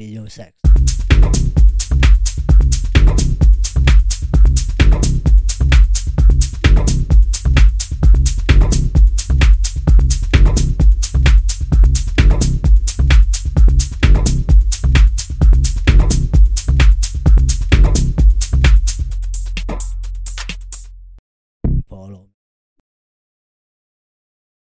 with your sex.